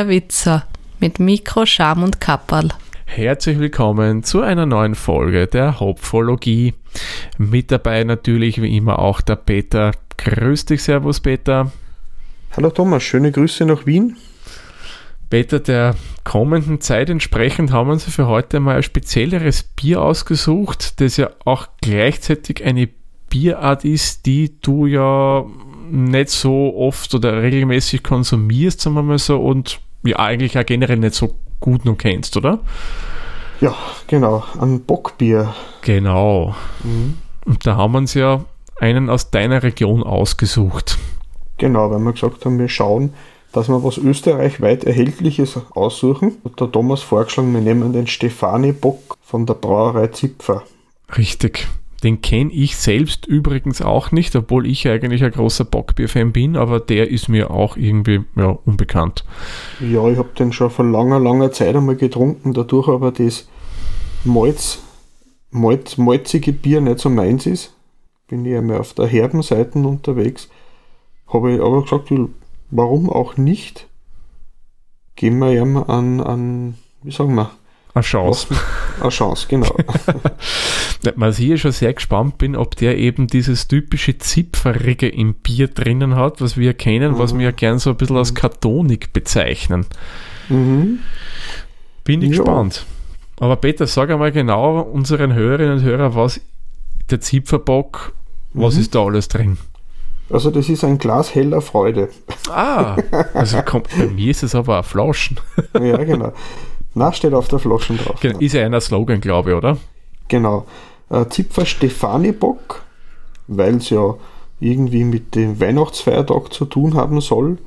der Witzer mit Mikro, Scham und Kapperl. Herzlich willkommen zu einer neuen Folge der Hopfologie. Mit dabei natürlich wie immer auch der Peter. Grüß dich, Servus Peter. Hallo Thomas, schöne Grüße nach Wien. Peter, der kommenden Zeit entsprechend haben wir uns für heute mal ein spezielleres Bier ausgesucht, das ja auch gleichzeitig eine Bierart ist, die du ja nicht so oft oder regelmäßig konsumierst, sagen wir mal so, und ja eigentlich auch generell nicht so gut noch kennst, oder? Ja, genau, ein Bockbier. Genau. Mhm. Und da haben wir uns ja einen aus deiner Region ausgesucht. Genau, weil wir gesagt haben, wir schauen, dass wir was österreichweit Erhältliches aussuchen. Hat der Thomas vorgeschlagen, wir nehmen den Stefani Bock von der Brauerei Zipfer. Richtig. Den kenne ich selbst übrigens auch nicht, obwohl ich eigentlich ein großer Bockbier-Fan bin, aber der ist mir auch irgendwie ja, unbekannt. Ja, ich habe den schon vor langer, langer Zeit einmal getrunken, dadurch aber das Malz, Malz, malzige Bier nicht so meins ist. Bin ich einmal auf der herben Seite unterwegs. Habe ich aber gesagt, warum auch nicht? Gehen wir ihm an, an wie sagen wir, eine Chance. Eine Chance, genau. Was ich hier schon sehr gespannt bin, ob der eben dieses typische Zipferige im Bier drinnen hat, was wir kennen, mhm. was wir ja gern so ein bisschen als Kartonik bezeichnen. Mhm. Bin ich ja. gespannt. Aber Peter, sag einmal genau unseren Hörerinnen und Hörern, was der Zipferbock, was mhm. ist da alles drin? Also das ist ein Glas heller Freude. Ah, also kommt, bei mir ist es aber ein Flaschen. ja, genau. Na, steht auf der Flasche drauf. Genau, ist ja einer Slogan, glaube ich, oder? Genau. Äh, Zipfer Stefani Bock, weil es ja irgendwie mit dem Weihnachtsfeiertag zu tun haben soll.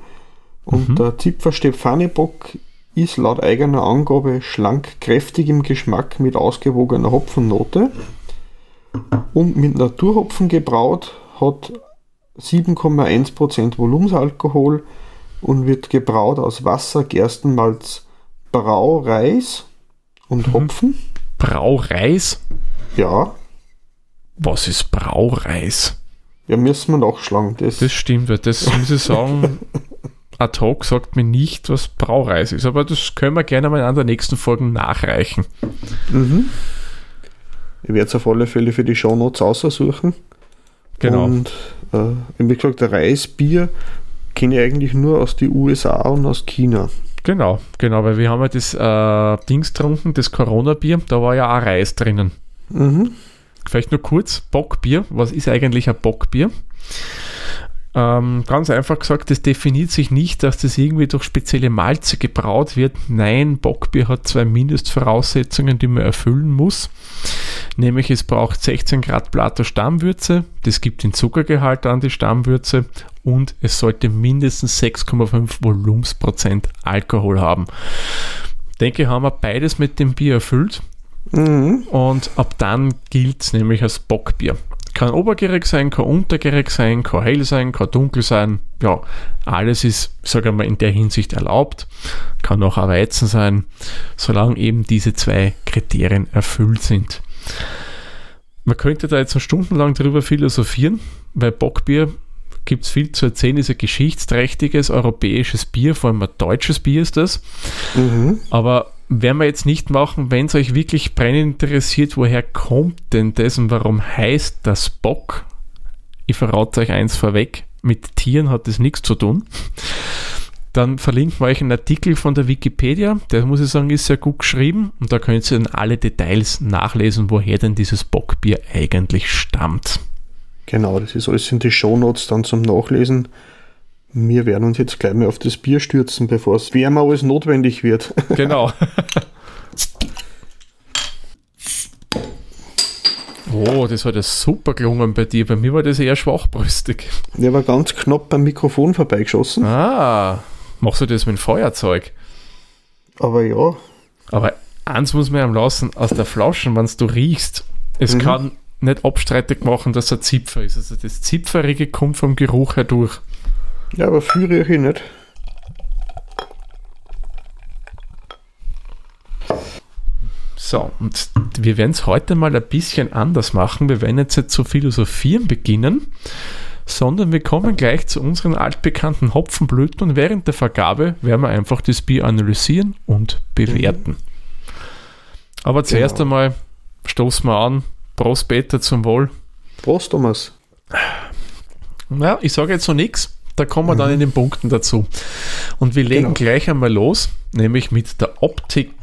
Und mhm. der Zipfer Stefani Bock ist laut eigener Angabe schlank, kräftig im Geschmack mit ausgewogener Hopfennote und mit Naturhopfen gebraut, hat 7,1% Volumensalkohol und wird gebraut aus Wasser, Gerstenmalz, Braureis und mhm. Hopfen. Braureis? Ja. Was ist Braureis? Ja, müssen wir nachschlagen. Das, das stimmt, weil das muss ich sagen, ad hoc sagt mir nicht, was Braureis ist, aber das können wir gerne mal in einer der nächsten Folgen nachreichen. Mhm. Ich werde es auf alle Fälle für die Shownotes aussuchen. Genau. Und äh, wie gesagt, Reisbier kenne ich eigentlich nur aus den USA und aus China. Genau, genau, weil wir haben ja das äh, Dings getrunken, das Corona-Bier, da war ja auch Reis drinnen. Mhm. Vielleicht nur kurz, Bockbier, was ist eigentlich ein Bockbier? Ähm, ganz einfach gesagt, das definiert sich nicht, dass das irgendwie durch spezielle Malze gebraut wird. Nein, Bockbier hat zwei Mindestvoraussetzungen, die man erfüllen muss. Nämlich es braucht 16 Grad Plato Stammwürze, das gibt den Zuckergehalt an die Stammwürze und es sollte mindestens 6,5 Volumensprozent Alkohol haben. Ich denke, haben wir beides mit dem Bier erfüllt. Mhm. Und ab dann gilt es nämlich als Bockbier. Kann obergierig sein, kann untergierig sein, kann hell sein, kann dunkel sein. Ja, alles ist, sage ich mal, in der Hinsicht erlaubt. Kann auch ein Weizen sein, solange eben diese zwei Kriterien erfüllt sind. Man könnte da jetzt noch stundenlang darüber philosophieren, weil Bockbier gibt es viel zu erzählen, ist ein geschichtsträchtiges europäisches Bier, vor allem ein deutsches Bier ist das. Mhm. Aber werden wir jetzt nicht machen, wenn es euch wirklich brennend interessiert, woher kommt denn das und warum heißt das Bock? Ich verrate euch eins vorweg, mit Tieren hat das nichts zu tun. Dann verlinken wir euch einen Artikel von der Wikipedia, der muss ich sagen, ist sehr gut geschrieben und da könnt ihr dann alle Details nachlesen, woher denn dieses Bockbier eigentlich stammt. Genau, das ist alles in die Shownotes dann zum Nachlesen. Wir werden uns jetzt gleich mal auf das Bier stürzen, bevor es wärmer alles notwendig wird. Genau. Oh, das hat ja super gelungen bei dir. Bei mir war das eher schwachbrüstig. Der war ganz knapp beim Mikrofon vorbeigeschossen. Ah, machst du das mit dem Feuerzeug? Aber ja. Aber eins muss man ja lassen, aus der Flasche, wenn du riechst, es mhm. kann nicht abstreitig machen, dass er Zipfer ist. Also das Zipferige kommt vom Geruch her durch. Ja, aber viel rieche ich nicht. So, und wir werden es heute mal ein bisschen anders machen. Wir werden jetzt, jetzt zu philosophieren beginnen. sondern wir kommen gleich zu unseren altbekannten Hopfenblüten und während der Vergabe werden wir einfach das Bier analysieren und bewerten. Mhm. Aber zuerst genau. einmal stoßen wir an. Prost, Peter, zum Wohl. Prost, Thomas. Ja, ich sage jetzt noch nichts. Da kommen wir mhm. dann in den Punkten dazu. Und wir legen genau. gleich einmal los, nämlich mit der Optik.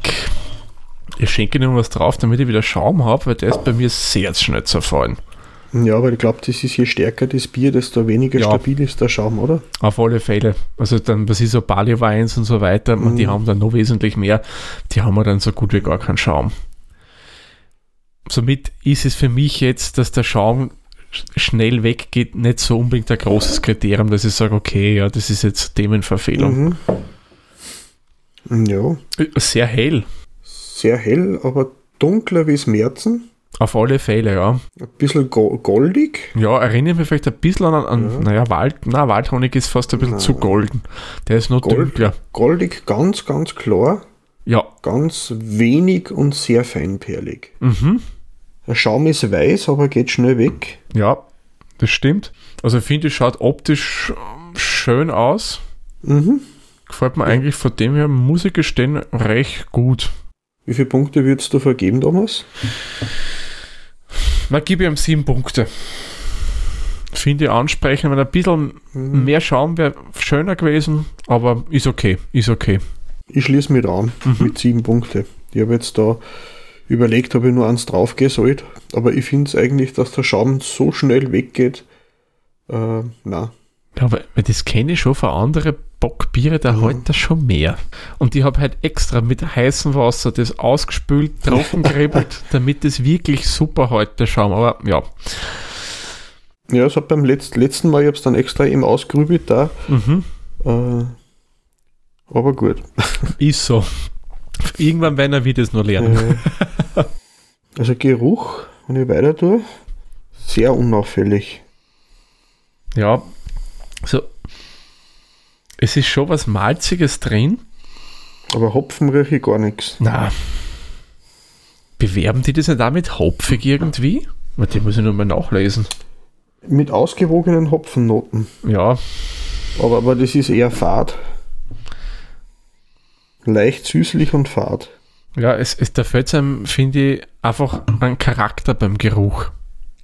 Ich schenke nur was drauf, damit ich wieder Schaum habe, weil der ist bei mir sehr schnell zerfallen. Ja, aber ich glaube, das ist je stärker das Bier, desto weniger ja. stabil ist der Schaum, oder? Auf alle Fälle. Also dann, was ist so Barley Wines und so weiter, mhm. und die haben dann noch wesentlich mehr. Die haben dann so gut wie gar keinen Schaum. Somit ist es für mich jetzt, dass der Schaum schnell weggeht, nicht so unbedingt ein großes Kriterium, dass ich sage, okay, ja, das ist jetzt Themenverfehlung. Mhm. Ja. Sehr hell. Sehr hell, aber dunkler wie das Märzen. Auf alle Fälle, ja. Ein bisschen goldig. Ja, erinnert mich vielleicht ein bisschen an, an ja. naja, Wald, na, Waldhonig ist fast ein bisschen Nein. zu golden. Der ist noch Gold, dunkler. Goldig, ganz, ganz klar. Ja. Ganz wenig und sehr feinperlig. Mhm. Der Schaum ist weiß, aber geht schnell weg. Ja, das stimmt. Also ich finde, es schaut optisch schön aus. Mhm. Gefällt mir ja. eigentlich von dem her, muss ich gestehen, recht gut. Wie viele Punkte würdest du vergeben, Thomas? Na, gebe ich ihm sieben Punkte. Finde ich ansprechend, wenn ein bisschen mhm. mehr Schaum wäre schöner gewesen, aber ist okay, ist okay. Ich schließe mit an, mhm. mit sieben Punkten. Ich habe jetzt da überlegt, ob ich nur eins draufgehen sollte. Aber ich finde es eigentlich, dass der Schaum so schnell weggeht. Äh, na. Ja, aber das kenne ich schon von anderen Bockbiere, da ja. halt das schon mehr. Und ich habe halt extra mit heißem Wasser das ausgespült, trocken geribbelt, damit es wirklich super halt der Schaum. Aber ja. Ja, es hat beim Letz letzten Mal, ich habe es dann extra eben ausgerübelt da. Mhm. Äh, aber gut. Ist so. Irgendwann werden wir das noch lernen. also Geruch, wenn ich weiter tue, sehr unauffällig. Ja, so. Es ist schon was Malziges drin. Aber Hopfen rieche ich gar nichts. Na. Bewerben die das ja damit hopfig irgendwie? Die muss ich nur mal nachlesen. Mit ausgewogenen Hopfennoten. Ja. Aber, aber das ist eher fad. Leicht süßlich und fad. Ja, es, es da fällt einem, finde ich, einfach ein Charakter beim Geruch.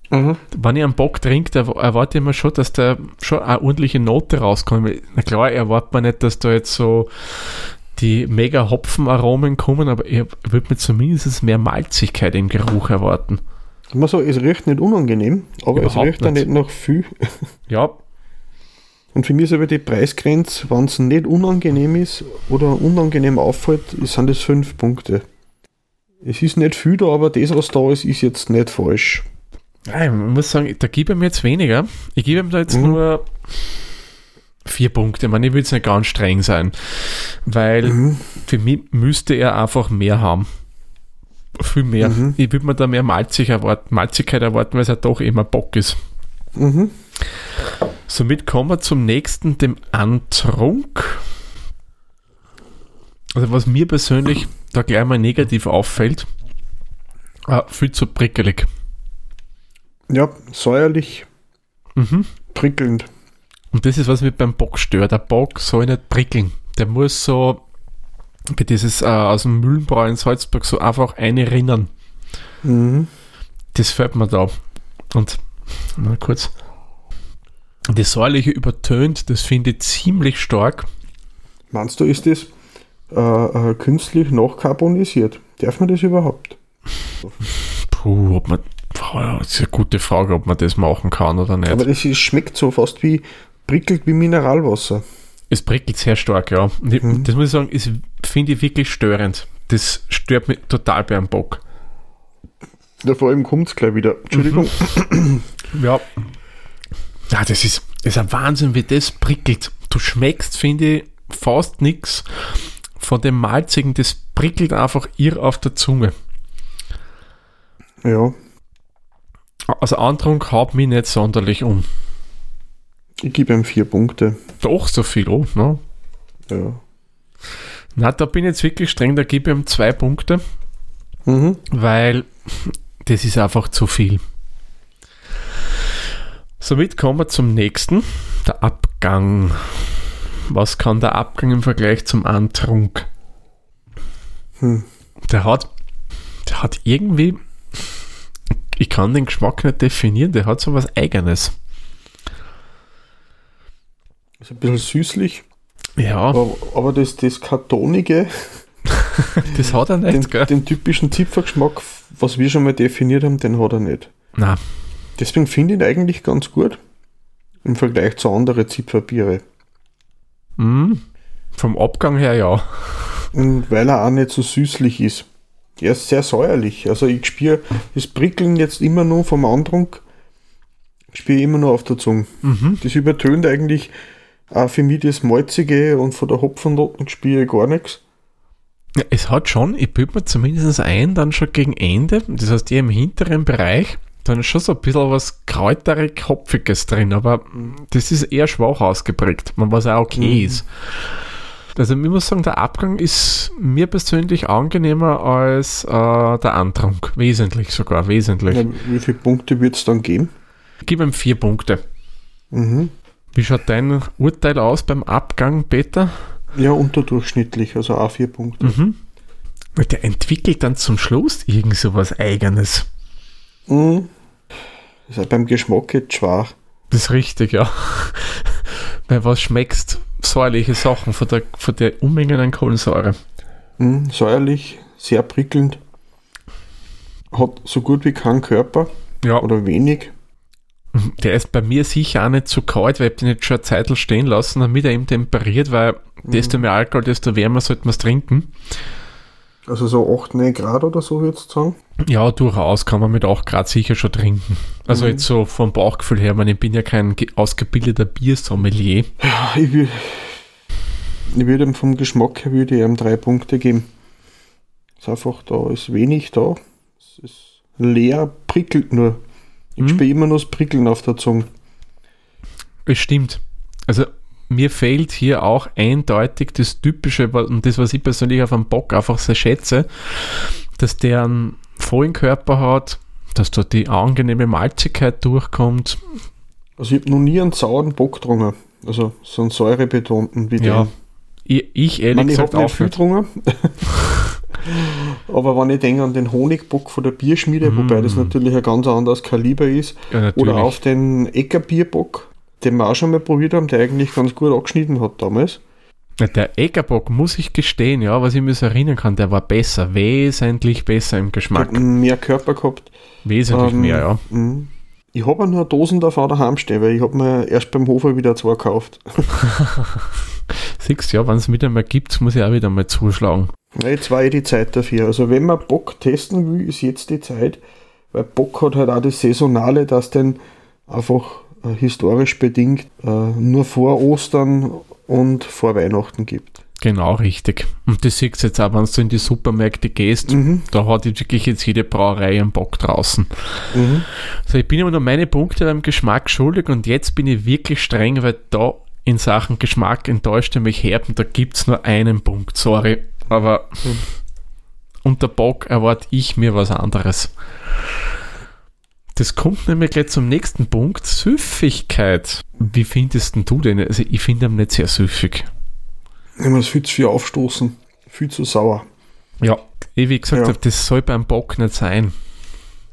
Mhm. Wenn ich einen Bock trinke, da erwarte ich mir schon, dass da schon eine ordentliche Note rauskommt. Na klar, erwartet man nicht, dass da jetzt so die mega Hopfenaromen kommen, aber ich würde mir zumindest mehr Malzigkeit im Geruch erwarten. Man so, es riecht nicht unangenehm, aber Überhaupt es riecht dann nicht nach viel. Ja, und für mich ist aber die Preisgrenze, wenn es nicht unangenehm ist oder unangenehm auffällt, sind das fünf Punkte. Es ist nicht viel da, aber das, was da ist, ist jetzt nicht falsch. Ich muss sagen, da gebe ich mir jetzt weniger. Ich gebe ihm da jetzt mhm. nur vier Punkte. Ich meine, ich will jetzt nicht ganz streng sein, weil mhm. für mich müsste er einfach mehr haben. Viel mehr. Mhm. Ich würde mir da mehr Malzig erwarten, Malzigkeit erwarten, weil es ja doch immer Bock ist. Mhm. Somit kommen wir zum nächsten, dem Antrunk. Also was mir persönlich da gleich mal negativ auffällt, äh, viel zu prickelig. Ja, säuerlich, mhm. prickelnd. Und das ist, was mich beim Bock stört. Der Bock soll nicht prickeln. Der muss so, wie dieses äh, aus dem Mühlenbräu in Salzburg, so einfach eine rinnen. Mhm. Das fällt mir da. Und mal kurz. Das Säuerliche übertönt, das finde ich ziemlich stark. Meinst du, ist das äh, äh, künstlich nachkarbonisiert? Darf man das überhaupt? Puh, ob man, das ist eine gute Frage, ob man das machen kann oder nicht. Aber das ist, schmeckt so fast wie, prickelt wie Mineralwasser. Es prickelt sehr stark, ja. Mhm. Das muss ich sagen, finde ich wirklich störend. Das stört mich total beim Bock. Ja, vor allem kommt es gleich wieder. Entschuldigung. Mhm. Ja, ja, das ist, das ist ein Wahnsinn, wie das prickelt. Du schmeckst, finde ich, fast nichts von dem Malzigen. Das prickelt einfach irr auf der Zunge. Ja. Also Antrunk haut mich nicht sonderlich um. Ich gebe ihm vier Punkte. Doch, so viel, oh, ne? Ja. Na, da bin ich jetzt wirklich streng, da gebe ich ihm zwei Punkte. Mhm. Weil das ist einfach zu viel. Somit kommen wir zum nächsten, der Abgang. Was kann der Abgang im Vergleich zum Antrunk? Hm. Der hat, der hat irgendwie, ich kann den Geschmack nicht definieren, der hat so was Eigenes. Ist ein bisschen süßlich, Ja, aber, aber das, das Kartonige, das hat er den, nicht, gell? den typischen Zipfergeschmack, was wir schon mal definiert haben, den hat er nicht. Na, Deswegen finde ich ihn eigentlich ganz gut im Vergleich zu anderen Zipferbiere. mm, vom Abgang her ja. Und weil er auch nicht so süßlich ist. Er ist sehr säuerlich. Also ich spüre das Prickeln jetzt immer nur vom Andrunk, spüre ich immer nur auf der Zunge. Mhm. Das übertönt eigentlich auch für mich das Malzige und von der Hopfennoten spüre ich gar nichts. Ja, es hat schon, ich bilde mir zumindest ein, dann schon gegen Ende, das heißt eher im hinteren Bereich, dann ist schon so ein bisschen was kräuterig Hopfiges drin, aber das ist eher schwach ausgeprägt, was auch okay Mhm. ist. Also ich muss sagen, der Abgang ist mir persönlich angenehmer als äh, der Antrunk. Wesentlich sogar, wesentlich. Ja, wie viele Punkte wird es dann geben? Ich gebe ihm vier Punkte. Mhm. Wie schaut dein Urteil aus beim Abgang, Peter? Ja, unterdurchschnittlich, also auch vier Punkte. Mhm. Weil Der entwickelt dann zum Schluss irgend so was Eigenes. Mhm. Ist halt beim Geschmack jetzt schwach. Das ist richtig, ja. Weil was schmeckst? Säuerliche Sachen von der, von der Unmengen an Kohlensäure. Mhm. Säuerlich, sehr prickelnd. Hat so gut wie keinen Körper Ja, oder wenig. der ist bei mir sicher auch nicht zu kalt, weil ich den jetzt schon eine Zeit stehen lassen, damit er eben temperiert, weil desto mehr Alkohol, desto wärmer sollte man es trinken. Also so 8, 9 Grad oder so jetzt sagen. Ja, durchaus kann man mit 8 Grad sicher schon trinken. Also Mhm. jetzt so vom Bauchgefühl her, ich, meine, ich bin ja kein ge- ausgebildeter Biersommelier. Ja, ich, wür- ich würde ihm vom Geschmack her würde ich ihm drei Punkte geben. Ist einfach da, ist wenig da. Es ist leer, prickelt nur. Ich Mhm. spüre immer nur das Prickeln auf der Zunge. Es stimmt. Also mir fehlt hier auch eindeutig das Typische und das, was ich persönlich auf einem Bock einfach sehr schätze, dass der einen vollen Körper hat, dass dort die angenehme Malzigkeit durchkommt. Also ich habe noch nie einen sauren Bock getrunken. Also so einen säurebetonten wie Ja, den. ich, ich Ich, ehrlich meine, ich gesagt auch viel getrunken. Aber wenn ich denke an den Honigbock von der Bierschmiede, wobei das natürlich ein ganz anderes Kaliber ist, Ja, oder auf den Eckerbierbock, den wir auch schon mal probiert haben, der eigentlich ganz gut angeschnitten hat damals. Der Eckerbock, muss ich gestehen, ja, was ich mir so erinnern kann, der war besser, wesentlich besser im Geschmack. hat mehr Körper gehabt. Wesentlich Ähm, mehr, ja. mhm. Ich habe nur Dosen davon daheim stehen, weil ich habe mir erst beim Hofer wieder zwei gekauft. Siehst du, ja, wenn es wieder mal gibt, muss ich auch wieder mal zuschlagen. Ja, Jetzt war eh die Zeit dafür. Also wenn man Bock testen will, ist jetzt die Zeit, weil Bock hat halt auch das Saisonale, das dann einfach historisch bedingt äh, nur vor Ostern und vor Weihnachten gibt. Genau, richtig. Und das siehst du jetzt auch, wenn du in die Supermärkte gehst, Mhm. da hat jetzt wirklich jetzt jede Brauerei einen Bock draußen. Mhm. So, ich bin immer noch meine Punkte beim Geschmack schuldig und jetzt bin ich wirklich streng, weil da in Sachen Geschmack enttäuscht er mich herb und da gibt es nur einen Punkt, sorry. Aber Mhm. unter Bock erwarte ich mir was anderes. Das kommt nämlich gleich zum nächsten Punkt, Süffigkeit. Wie findest denn du den? Also ich finde ihn nicht sehr süffig. Ich muss viel zu viel aufstoßen. Viel zu sauer. Ja, wie gesagt Ja. habe, das soll beim Bock nicht sein.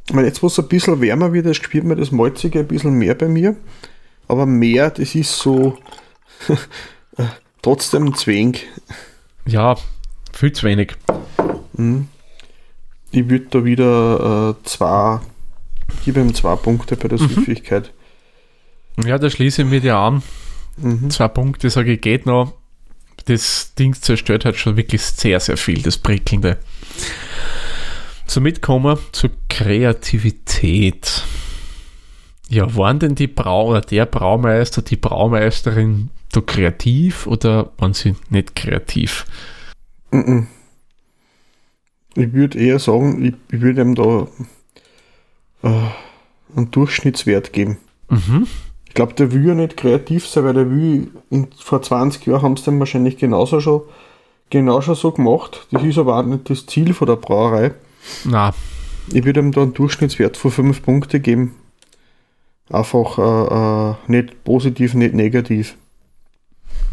Ich meine, jetzt, wo es ein bisschen wärmer wird, spürt man das Malzige ein bisschen mehr bei mir. Aber mehr, das ist so äh, trotzdem ein Zwang. Ja, viel zu wenig. Mhm. Ich würde da wieder äh, zwei, ich gebe ihm zwei Punkte bei der Mhm. Süffigkeit. Ja, da schließe ich mir dir an. Mhm. Zwei Punkte, sage ich, geht noch. Das Ding zerstört hat schon wirklich sehr, sehr viel, das Prickelnde. Somit kommen wir zur Kreativität. Ja, waren denn die Brau oder der Braumeister, die Braumeisterin da kreativ oder waren sie nicht kreativ? Ich würde eher sagen, ich, ich würde ihm da einen Durchschnittswert geben. Mhm. Ich glaube, der will ja nicht kreativ sein, weil der will, in, vor 20 Jahren haben sie den wahrscheinlich genauso schon, genau schon so gemacht. Das ist aber auch nicht das Ziel von der Brauerei. Na, Ich würde ihm da einen Durchschnittswert von 5 Punkte geben. Einfach äh, äh, nicht positiv, nicht negativ.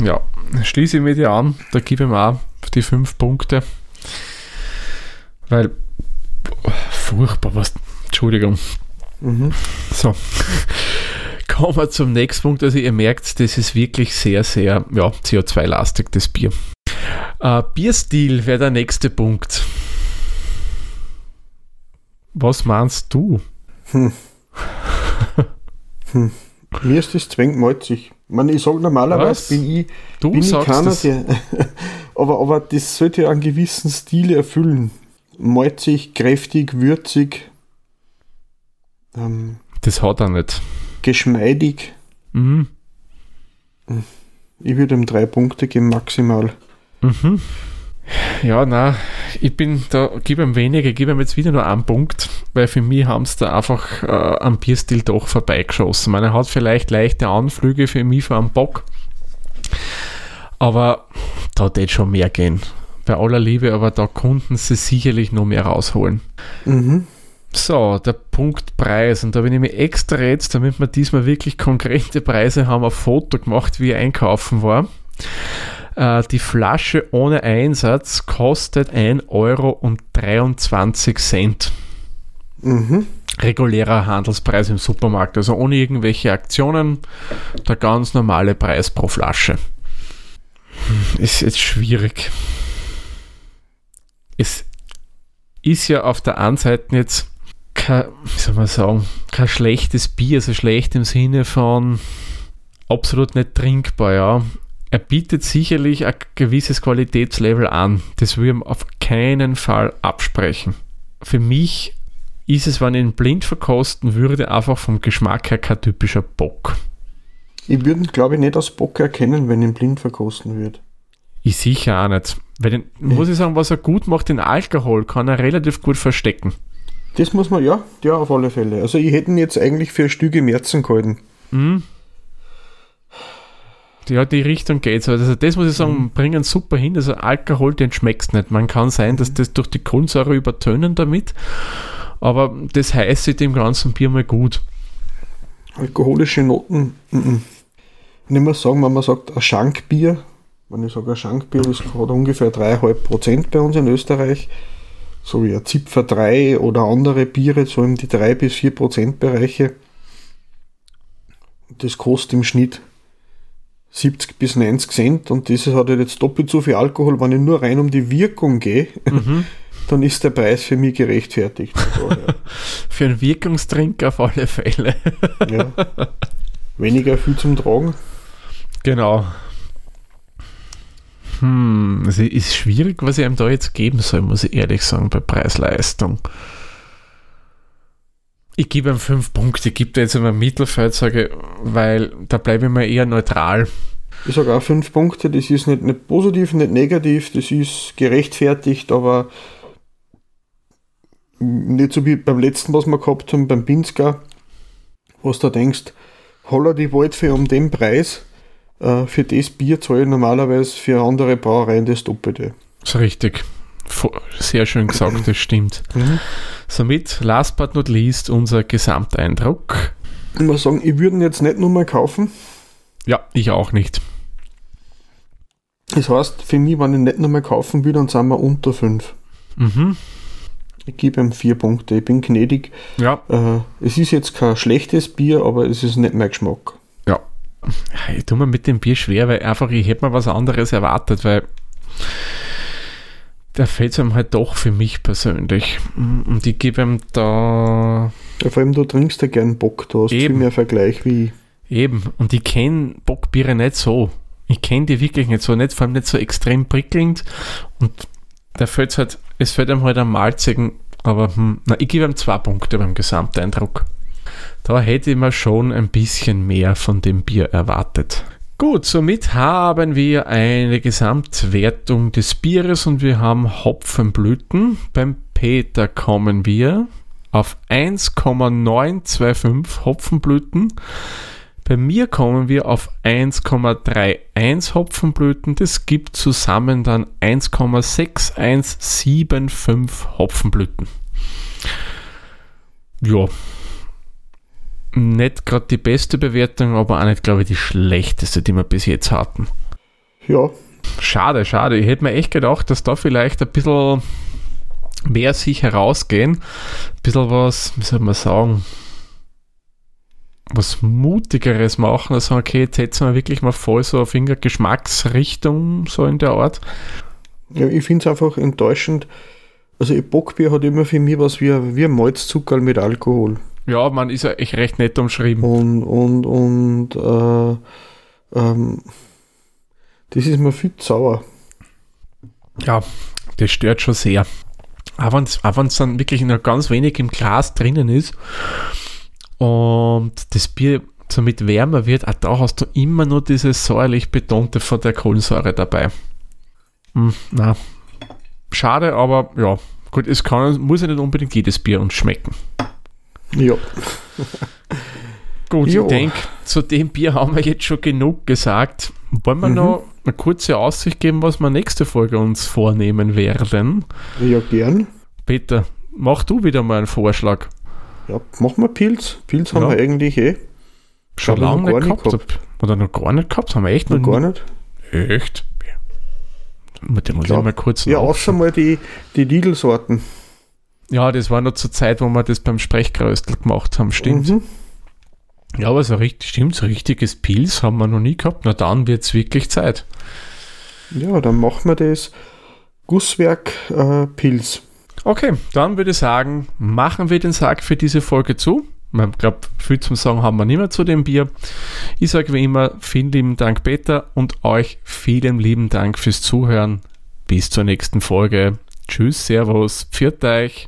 Ja, schließe ich mir dir an. Da gebe ich mir auch die fünf Punkte. Weil, furchtbar, was. Entschuldigung. Mhm. So. Kommen wir zum nächsten Punkt. Also, ihr merkt, das ist wirklich sehr, sehr ja, CO2-lastig, das Bier. Äh, Bierstil wäre der nächste Punkt. Was meinst du? Hm. hm. Mir ist das zwingend malzig. Ich, meine, ich sage normalerweise Was? bin ich, du bin ich keiner, der, aber, aber das sollte einen gewissen Stil erfüllen. Malzig, kräftig, würzig. Ähm, das hat er nicht. Geschmeidig. Mhm. Ich würde ihm drei Punkte geben, maximal. Mhm. Ja, na, ich bin da, gebe ihm weniger, ich gebe ihm jetzt wieder nur einen Punkt, weil für mich haben sie da einfach äh, am Bierstil doch vorbeigeschossen. Man hat vielleicht leichte Anflüge für mich von einem Bock, aber da wird schon mehr gehen. Bei aller Liebe, aber da konnten sie sicherlich noch mehr rausholen. Mhm. So, der Punkt Preis. Und da bin ich mir extra jetzt, damit wir diesmal wirklich konkrete Preise haben, ein Foto gemacht, wie ich einkaufen war. Äh, die Flasche ohne Einsatz kostet 1,23 Euro. Mhm. Regulärer Handelspreis im Supermarkt, also ohne irgendwelche Aktionen, der ganz normale Preis pro Flasche. Hm, ist jetzt schwierig. Es ist ja auf der einen Seite jetzt kein, wie soll man sagen, kein schlechtes Bier, also schlecht im Sinne von absolut nicht trinkbar, ja er bietet sicherlich ein gewisses Qualitätslevel an. Das will ich auf keinen Fall absprechen. Für mich ist es, wenn ich ihn blind verkosten würde, einfach vom Geschmack her kein typischer Bock. Ich würde ihn, glaube ich, nicht als Bock erkennen, wenn ich ihn blind verkosten würde. Ich sicher auch nicht. Weil den, muss ich sagen, was er gut macht, den Alkohol kann er relativ gut verstecken. Das muss man, ja, ja, auf alle Fälle. Also ich hätte ihn jetzt eigentlich für ein Stück im Märzen gehalten. Mhm ja, die Richtung geht so. Also das muss ich sagen, mhm. bringen super hin. Also Alkohol, den schmeckst nicht. Man kann sein, dass das durch die Kohlensäure übertönen damit, aber das heißt dem ganzen Bier mal gut. Alkoholische Noten, m Wenn ich sagen, wenn man sagt, ein Schankbier, wenn ich sage, ein Schankbier, das hat ungefähr 3,5% bei uns in Österreich, so wie ein Zipfer 3 oder andere Biere, so in die 3 bis 4% Bereiche. Das kostet im Schnitt 70 bis 90 Cent und dieses hat halt jetzt doppelt so viel Alkohol. Wenn ich nur rein um die Wirkung gehe, mhm. dann ist der Preis für mich gerechtfertigt. für einen Wirkungstrink auf alle Fälle. ja. Weniger viel zum Tragen. Genau. Hm, es ist schwierig, was ich ihm da jetzt geben soll, muss ich ehrlich sagen, bei Preis-Leistung. Ich gebe ihm fünf Punkte, ich gebe jetzt immer Mittelfeld, sage, weil da bleibe ich mir eher neutral. Ich sage auch fünf Punkte, das ist nicht, nicht positiv, nicht negativ, das ist gerechtfertigt, aber nicht so wie beim letzten, was wir gehabt haben, beim Pinsker, was du denkst, holla die Waldfee um den Preis, äh, für das Bier zahle ich normalerweise für andere Brauereien das Doppelte. Das ist richtig. Sehr schön gesagt, das stimmt. Mhm. Somit, last but not least, unser Gesamteindruck. Ich muss sagen, ich würde ihn jetzt nicht nur mal kaufen. Ja, ich auch nicht. Das heißt, für mich, wenn ich nicht nur mal kaufen würde, dann sind wir unter 5. Mhm. Ich gebe ihm 4 Punkte. Ich bin gnädig. Ja. Äh, es ist jetzt kein schlechtes Bier, aber es ist nicht mein Geschmack. Ich tue mir mit dem Bier schwer, weil einfach ich hätte mir was anderes erwartet, weil der fällt einem halt doch für mich persönlich. Und ich gebe ihm da. Ja, vor allem, du trinkst ja gern Bock, du hast eben, viel mehr Vergleich wie. Eben, und ich kenne Bockbiere nicht so. Ich kenne die wirklich nicht so, nicht, vor allem nicht so extrem prickelnd. Und da fällt halt, es fällt einem halt am malzigen, aber hm, na, ich gebe ihm zwei Punkte beim Gesamteindruck. Da hätte mir schon ein bisschen mehr von dem Bier erwartet. Gut, somit haben wir eine Gesamtwertung des Bieres und wir haben Hopfenblüten. Beim Peter kommen wir auf 1,925 Hopfenblüten. Bei mir kommen wir auf 1,31 Hopfenblüten. Das gibt zusammen dann 1,6175 Hopfenblüten. Ja. Nicht gerade die beste Bewertung, aber auch nicht, glaube ich, die schlechteste, die wir bis jetzt hatten. Ja. Schade, schade. Ich hätte mir echt gedacht, dass da vielleicht ein bisschen mehr sich herausgehen. Ein bisschen was, wie soll man sagen, was Mutigeres machen. Also, okay, jetzt setzen wir wirklich mal voll so auf irgendeine Geschmacksrichtung, so in der Art. Ja, ich finde es einfach enttäuschend. Also, Bockbier hat immer für mich was wie, wie ein Malzzuckerl mit Alkohol. Ja, man ist ja echt recht nett umschrieben. Und, und, und, äh, ähm, das ist mir viel sauer. Ja, das stört schon sehr. Aber wenn es dann wirklich nur ganz wenig im Glas drinnen ist und das Bier somit wärmer wird, auch da hast du immer nur dieses säuerlich betonte von der Kohlensäure dabei. Hm, na, schade, aber ja, gut, es kann, muss ja nicht unbedingt jedes Bier uns schmecken. Ja. Gut, jo. ich denke, zu dem Bier haben wir jetzt schon genug gesagt. Wollen wir mhm. noch eine kurze Aussicht geben, was wir nächste Folge uns vornehmen werden? Ja, gern. Peter, mach du wieder mal einen Vorschlag. Ja, machen wir Pilz. Pilz haben ja. wir eigentlich eh. Schon lange nicht gehabt. gehabt. Oder noch gar nicht gehabt? Haben wir echt noch, noch gar nicht. Echt? Mit dem muss ich mal kurz Ja, außer mal die, die Lidl-Sorten. Ja, das war noch zur Zeit, wo wir das beim Sprechkröstel gemacht haben, stimmt. Mhm. Ja, aber so richtig, stimmt, so richtiges Pilz haben wir noch nie gehabt. Na dann wird es wirklich Zeit. Ja, dann machen wir das Gusswerk äh, Pilz. Okay, dann würde ich sagen, machen wir den Sack für diese Folge zu. Ich glaube, viel zum Sagen haben wir nicht mehr zu dem Bier. Ich sage wie immer, vielen lieben Dank, Peter, und euch vielen lieben Dank fürs Zuhören. Bis zur nächsten Folge. Tschüss, Servus, pfiat euch.